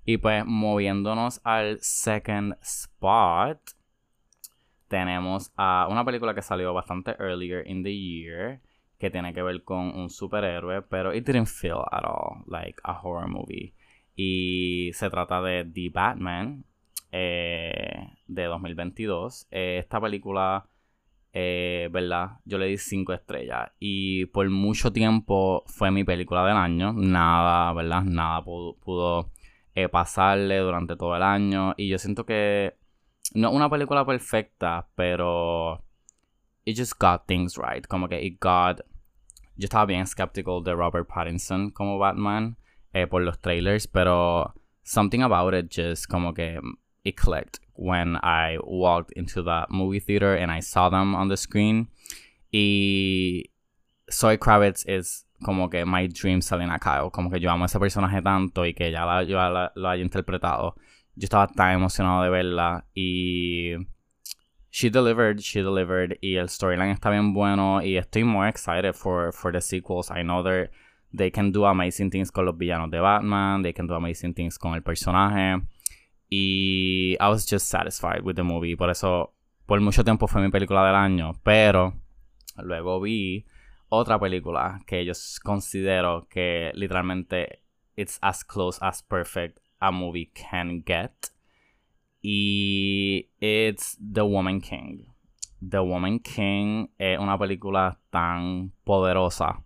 Y pues moviéndonos al second spot, tenemos a una película que salió bastante earlier in the year, que tiene que ver con un superhéroe, pero it didn't feel at all like a horror movie. Y se trata de The Batman eh, de 2022. Eh, esta película, eh, ¿verdad? Yo le di 5 estrellas y por mucho tiempo fue mi película del año. Nada, ¿verdad? Nada pudo, pudo eh, pasarle durante todo el año. Y yo siento que no es una película perfecta, pero it just got things right. Como que it got. Yo estaba bien skeptical de Robert Pattinson como Batman eh, por los trailers, pero something about it just como que it clicked when I walked into the movie theater and I saw them on the screen. Y Zoe Kravitz is como que my dream Selena Kyle. Como que yo amo a ese personaje tanto y que ya la, yo la- lo haya interpretado. Yo estaba tan emocionado de verla y she delivered, she delivered y el storyline está bien bueno y estoy more excited for, for the sequels. I know they're, they can do amazing things con los villanos de Batman, they can do amazing things con el personaje y I was just satisfied with the movie. Por eso, por mucho tiempo fue mi película del año, pero luego vi otra película que yo considero que literalmente it's as close as perfect a movie can get. Y it's The Woman King. The Woman King es una película tan poderosa.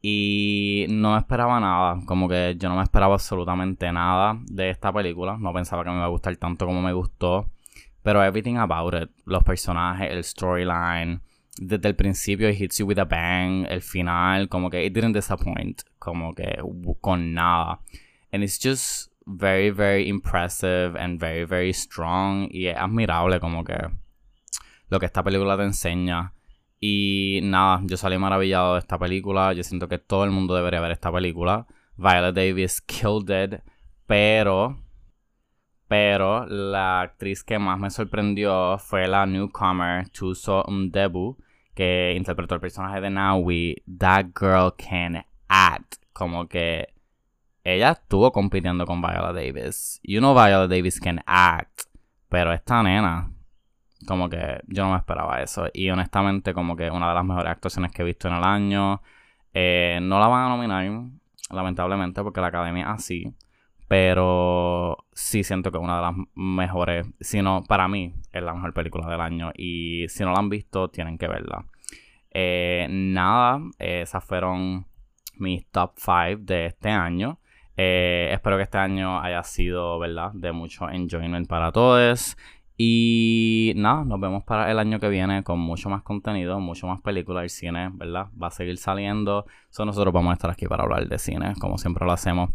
Y no esperaba nada. Como que yo no me esperaba absolutamente nada de esta película. No pensaba que me iba a gustar tanto como me gustó. Pero everything about it. Los personajes, el storyline. Desde el principio, it hits you with a bang. El final, como que it didn't disappoint. Como que con nada. And it's just very, very impressive and very, very strong. Y es admirable como que lo que esta película te enseña. Y nada, yo salí maravillado de esta película. Yo siento que todo el mundo debería ver esta película. Viola Davis killed it. Pero, pero la actriz que más me sorprendió fue la newcomer Tuso Mdebu, que interpretó el personaje de Naui. That girl can act. Como que ella estuvo compitiendo con Viola Davis. You know Viola Davis can act. Pero esta nena, como que yo no me esperaba eso. Y honestamente, como que una de las mejores actuaciones que he visto en el año. Eh, no la van a nominar, lamentablemente, porque la academia es así. Pero sí siento que es una de las mejores, si no, para mí, es la mejor película del año. Y si no la han visto, tienen que verla. Eh, nada, esas fueron mis top 5 de este año. Eh, espero que este año haya sido, ¿verdad? De mucho enjoyment para todos. Y nada, nos vemos para el año que viene con mucho más contenido, mucho más películas. El cine, ¿verdad? Va a seguir saliendo. So, nosotros vamos a estar aquí para hablar de cine, como siempre lo hacemos.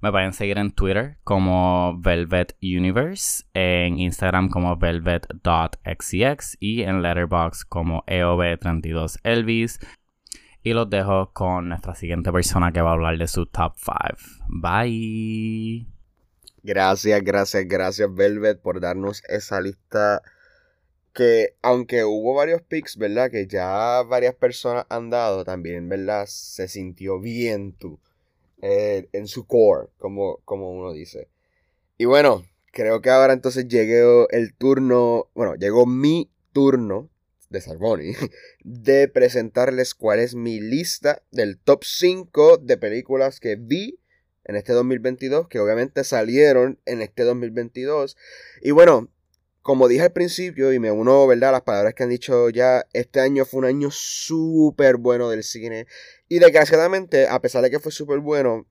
Me pueden seguir en Twitter como Velvet Universe, en Instagram como velvet.xcx y en Letterboxd como E EOB32Elvis. Y los dejo con nuestra siguiente persona que va a hablar de su top 5. Bye. Gracias, gracias, gracias, Velvet, por darnos esa lista. Que aunque hubo varios picks, ¿verdad? Que ya varias personas han dado, también, ¿verdad? Se sintió bien tú. eh, en su core, como, como uno dice. Y bueno, creo que ahora entonces llegó el turno, bueno, llegó mi turno de Sarboni de presentarles cuál es mi lista del top 5 de películas que vi en este 2022, que obviamente salieron en este 2022. Y bueno, como dije al principio, y me uno, ¿verdad?, a las palabras que han dicho ya, este año fue un año súper bueno del cine. Y desgraciadamente, a pesar de que fue súper bueno,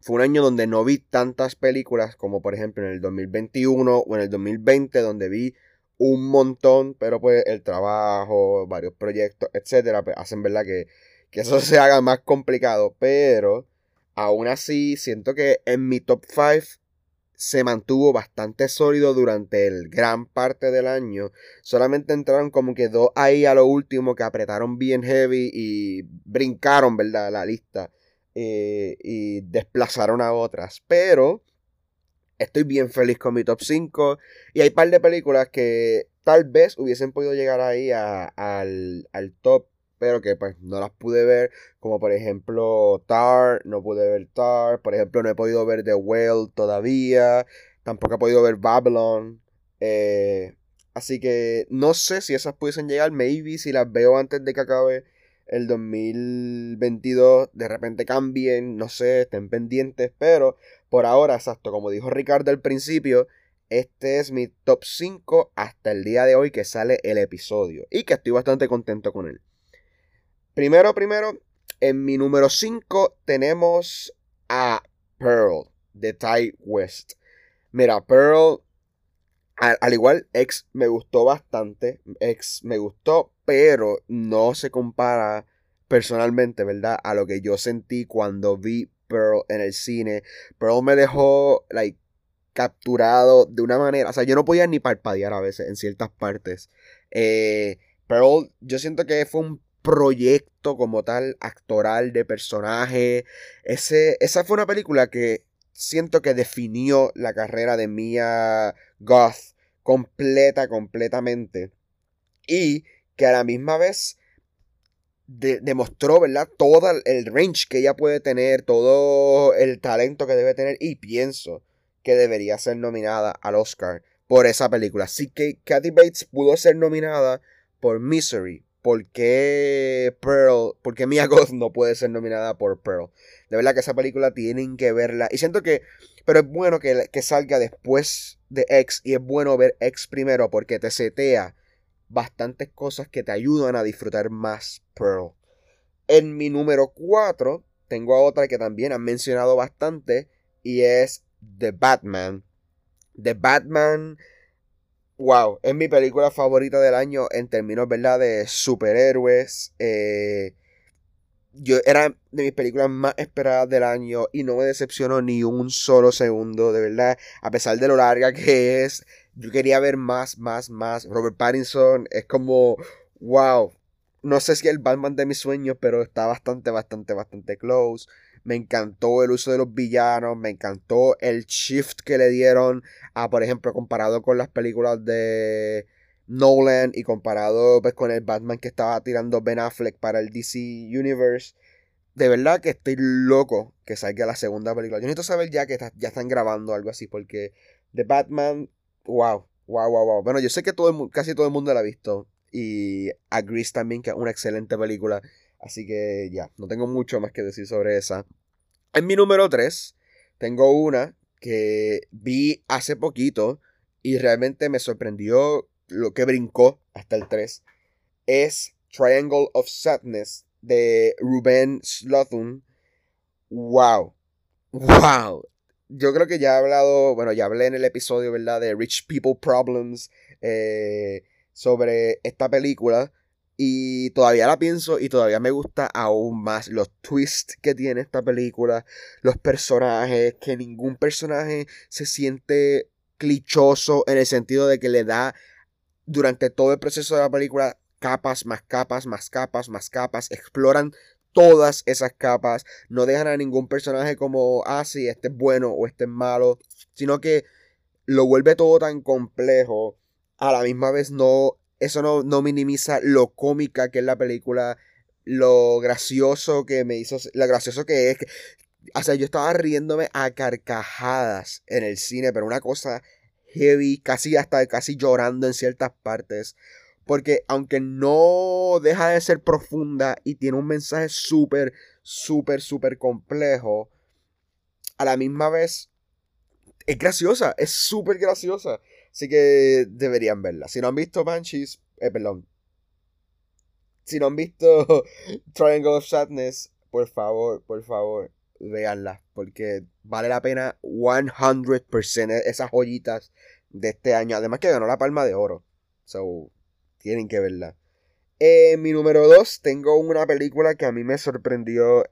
fue un año donde no vi tantas películas como por ejemplo en el 2021 o en el 2020, donde vi un montón, pero pues el trabajo, varios proyectos, etcétera, pues, hacen verdad que, que eso se haga más complicado. Pero aún así, siento que en mi top 5 se mantuvo bastante sólido durante el gran parte del año. Solamente entraron como que dos ahí a lo último que apretaron bien heavy y brincaron, ¿verdad? La lista. Eh, y desplazaron a otras. Pero estoy bien feliz con mi top 5. Y hay un par de películas que tal vez hubiesen podido llegar ahí al, al top pero que pues no las pude ver, como por ejemplo Tar, no pude ver Tar, por ejemplo no he podido ver The Whale todavía, tampoco he podido ver Babylon, eh, así que no sé si esas pudiesen llegar, maybe si las veo antes de que acabe el 2022, de repente cambien, no sé, estén pendientes, pero por ahora, exacto, como dijo Ricardo al principio, este es mi top 5 hasta el día de hoy que sale el episodio y que estoy bastante contento con él. Primero, primero, en mi número 5 tenemos a Pearl de Ty West. Mira, Pearl, al, igual, X me gustó bastante. X me gustó, pero no se compara personalmente, ¿verdad? A lo que yo sentí cuando vi Pearl en el cine. Pearl me dejó, like, capturado de una manera. O sea, yo no podía ni parpadear a veces en ciertas partes. Eh, Pearl, yo siento que fue un proyecto como tal, actoral, de personaje. Ese, esa fue una película que siento que definió la carrera de Mia Goth completa, completamente. Y que a la misma vez demostró, ¿verdad? Todo el range que ella puede tener, todo el talento que debe tener. Y pienso que debería ser nominada al Oscar por esa película. Así que Kathy Bates pudo ser nominada por Misery, ¿por qué Pearl, por qué Mia Goth no puede ser nominada por Pearl? De verdad que esa película tienen que verla. Y siento que, pero es bueno que, que salga después de X y es bueno ver X primero porque te setea bastantes cosas que te ayudan a disfrutar más Pearl. En mi número 4 tengo a otra que también han mencionado bastante y es The Batman. The Batman wow, es mi película favorita del año en términos, ¿verdad? De superhéroes. Eh, yo era de mis películas más esperadas del año y no me decepcionó ni un solo segundo, de verdad. A pesar de lo larga que es, yo quería ver más, más, más. Robert Pattinson es como, wow. No sé si el Batman de mis sueños, pero está bastante, bastante, bastante close. Me encantó el uso de los villanos. Me encantó el shift que le dieron a, por ejemplo, comparado con las películas de Nolan y comparado pues, con el Batman que estaba tirando Ben Affleck para el DC Universe. De verdad que estoy loco que salga la segunda película. Yo necesito saber ya que ya están grabando algo así porque The Batman, wow, wow, wow, wow. Bueno, yo sé que todo casi todo el mundo la ha visto y agrees también que es una excelente película. Así que ya, no tengo mucho más que decir sobre esa. En mi número 3, tengo una que vi hace poquito y realmente me sorprendió lo que brincó hasta el 3. Es Triangle of Sadness de Ruben Slothun. ¡Wow! ¡Wow! Yo creo que ya he hablado, bueno, ya hablé en el episodio, ¿verdad? De Rich People Problems eh, sobre esta película. Y todavía la pienso y todavía me gusta aún más los twists que tiene esta película, los personajes, que ningún personaje se siente clichoso en el sentido de que le da durante todo el proceso de la película capas, más capas, más capas, más capas, exploran todas esas capas, no dejan a ningún personaje como, ah, sí, este es bueno o este es malo, sino que lo vuelve todo tan complejo, a la misma vez no eso no, minimiza lo cómica que es la película, lo gracioso que me hizo, lo gracioso que es. o sea, yo estaba riéndome a carcajadas en el cine, pero una cosa heavy, casi hasta casi llorando en ciertas partes. Porque aunque no deja de ser profunda y tiene un mensaje súper, súper, súper complejo, a la misma vez es graciosa, es súper graciosa. Así que deberían verla. Si no han visto Banshees, eh, perdón. Si no han visto Triangle of Sadness, por favor, por favor, véanla. Porque vale la pena 100% esas joyitas de este año. Además que ganó la palma de oro. So, tienen que verla. En mi número 2 tengo una película que a mí me sorprendió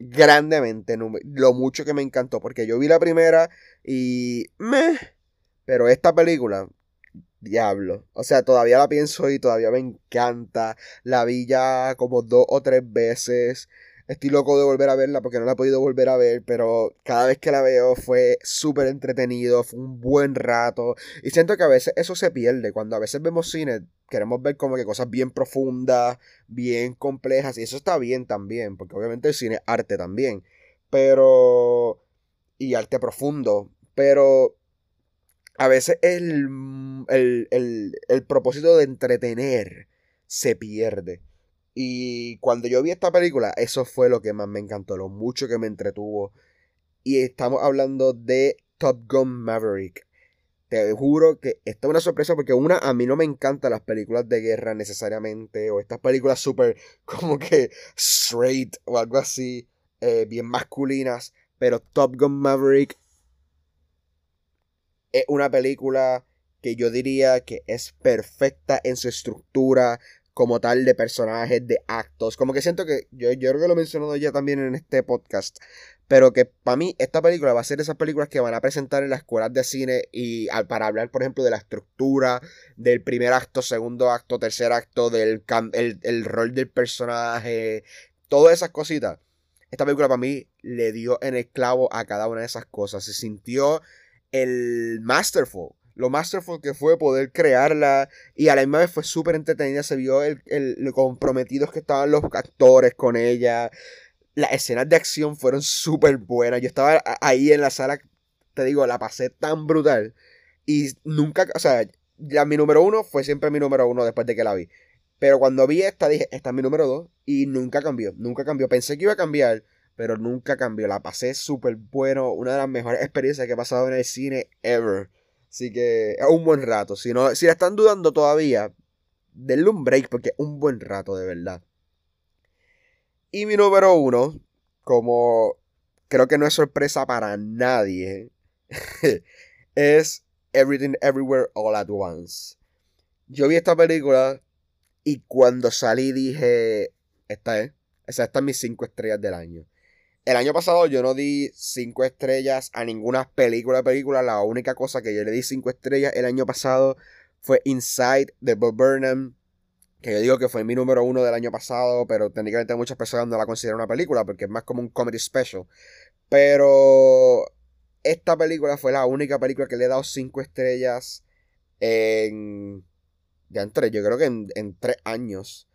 grandemente. Lo mucho que me encantó. Porque yo vi la primera y... Meh. Pero esta película, diablo. O sea, todavía la pienso y todavía me encanta. La vi ya como dos o tres veces. Estoy loco de volver a verla porque no la he podido volver a ver, pero cada vez que la veo fue súper entretenido, fue un buen rato. Y siento que a veces eso se pierde. Cuando a veces vemos cine, queremos ver como que cosas bien profundas, bien complejas, y eso está bien también, porque obviamente el cine es arte también. Pero... Y arte profundo. Pero a veces el, el, el, el propósito de entretener se pierde. Y cuando yo vi esta película, eso fue lo que más me encantó, lo mucho que me entretuvo. Y estamos hablando de Top Gun Maverick. Te juro que esta es una sorpresa porque una, a mí no me encantan las películas de guerra necesariamente, o estas películas súper como que straight o algo así, eh, bien masculinas, pero Top Gun Maverick es una película que yo diría que es perfecta en su estructura, como tal de personajes, de actos. Como que siento que, yo, yo creo que lo he mencionado ya también en este podcast, pero que para mí esta película va a ser esas películas que van a presentar en las escuelas de cine y para hablar, por ejemplo, de la estructura, del primer acto, segundo acto, tercer acto, del el, el rol del personaje, todas esas cositas. Esta película para mí le dio en el clavo a cada una de esas cosas. Se sintió el masterful lo masterful que fue poder crearla y a la misma vez fue súper entretenida, se vio el, el, comprometidos que estaban los actores con ella, las escenas de acción fueron súper buenas, yo estaba ahí en la sala, te digo, la pasé tan brutal y nunca, o sea, mi número uno fue siempre mi número uno después de que la vi. Pero cuando vi esta dije, esta es mi número dos y nunca cambió, nunca cambió. Pensé que iba a cambiar, pero nunca cambió. La pasé súper bueno, una de las mejores experiencias que he pasado en el cine ever. Así que es un buen rato. Si, no, si la están dudando todavía, denle un break porque es un buen rato de verdad. Y mi número uno, como creo que no es sorpresa para nadie, es Everything Everywhere All at Once. Yo vi esta película y cuando salí dije, esta es, esa esta es mis 5 estrellas del año. El año pasado yo no di 5 estrellas a ninguna película película. La única cosa que yo le di 5 estrellas el año pasado fue Inside de Bob Burnham. Que yo digo que fue mi número uno del año pasado, pero técnicamente muchas personas no la consideran una película porque es más como un comedy special. Pero esta película fue la única película que le he dado 5 estrellas en. Ya entre, yo creo que en, en 3 años.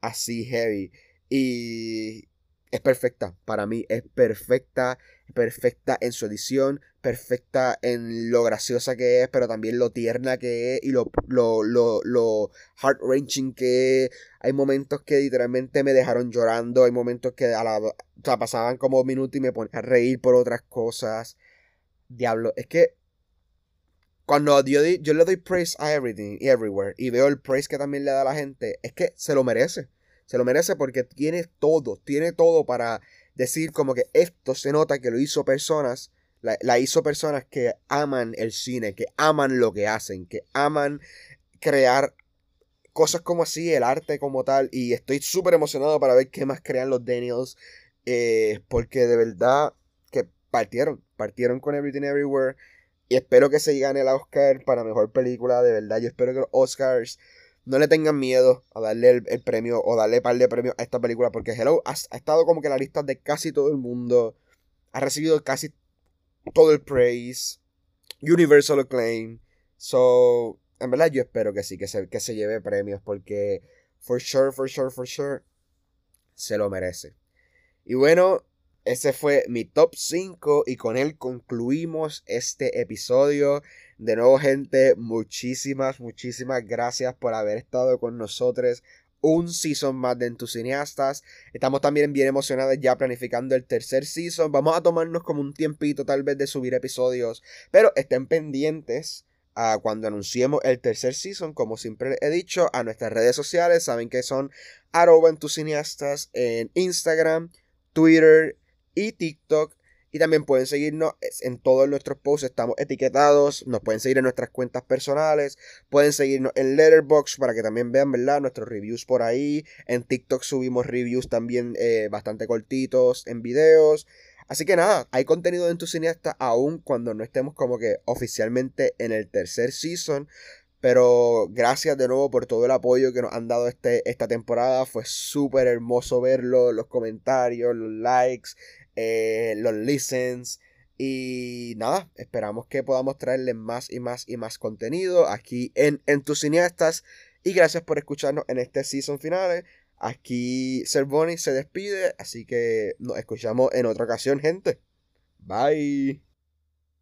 Así heavy. Y es perfecta. Para mí es perfecta. Perfecta en su edición. Perfecta en lo graciosa que es. Pero también lo tierna que es. Y lo, lo, lo, lo heart-wrenching que es. Hay momentos que literalmente me dejaron llorando. Hay momentos que a la, o pasaban como minutos y me ponía a reír por otras cosas. Diablo. Es que cuando yo, yo le doy praise a everything y everywhere y veo el praise que también le da a la gente, es que se lo merece. Se lo merece porque tiene todo, tiene todo para decir como que esto se nota que lo hizo personas, la, hizo personas que aman el cine, que aman lo que hacen, que aman crear cosas como así, el arte como tal. Y estoy súper emocionado para ver qué más crean los Daniels. Eh, porque de verdad que partieron, partieron con Everything Everywhere. Y espero que se gane el Oscar para mejor película. De verdad, yo espero que los Oscars no le tengan miedo a darle el, premio o darle par de premios a esta película porque Hello ha, estado como que en la lista de casi todo el mundo. Ha recibido casi todo el praise. Universal acclaim. So, en verdad yo espero que sí, que se, que se lleve premios porque for sure, for sure, for sure, se lo merece. Y bueno, ese fue mi top 5 y con él concluimos este episodio. De nuevo, gente, muchísimas, muchísimas gracias por haber estado con nosotros un season más de Cineastas. Estamos también bien emocionados ya planificando el tercer season. Vamos a tomarnos como un tiempito tal vez de subir episodios, pero estén pendientes a cuando anunciemos el tercer season, como siempre he dicho, a nuestras redes sociales. Saben que son arroba cineastas en Instagram, Twitter y TikTok. Y también pueden seguirnos en todos nuestros posts, estamos etiquetados, nos pueden seguir en nuestras cuentas personales, pueden seguirnos en Letterboxd para que también vean, ¿verdad? Nuestros reviews por ahí. En TikTok subimos reviews también eh, bastante cortitos en videos. Así que nada, hay contenido en tu cineasta aún cuando no estemos como que oficialmente en el tercer season. Pero gracias de nuevo por todo el apoyo que nos han dado este, esta temporada. Fue súper hermoso verlo, los comentarios, los likes, eh, los listens. Y nada, esperamos que podamos traerles más y más y más contenido aquí en, en tus cineastas. Y gracias por escucharnos en este season final. Aquí Servoni se despide, así que nos escuchamos en otra ocasión, gente. Bye.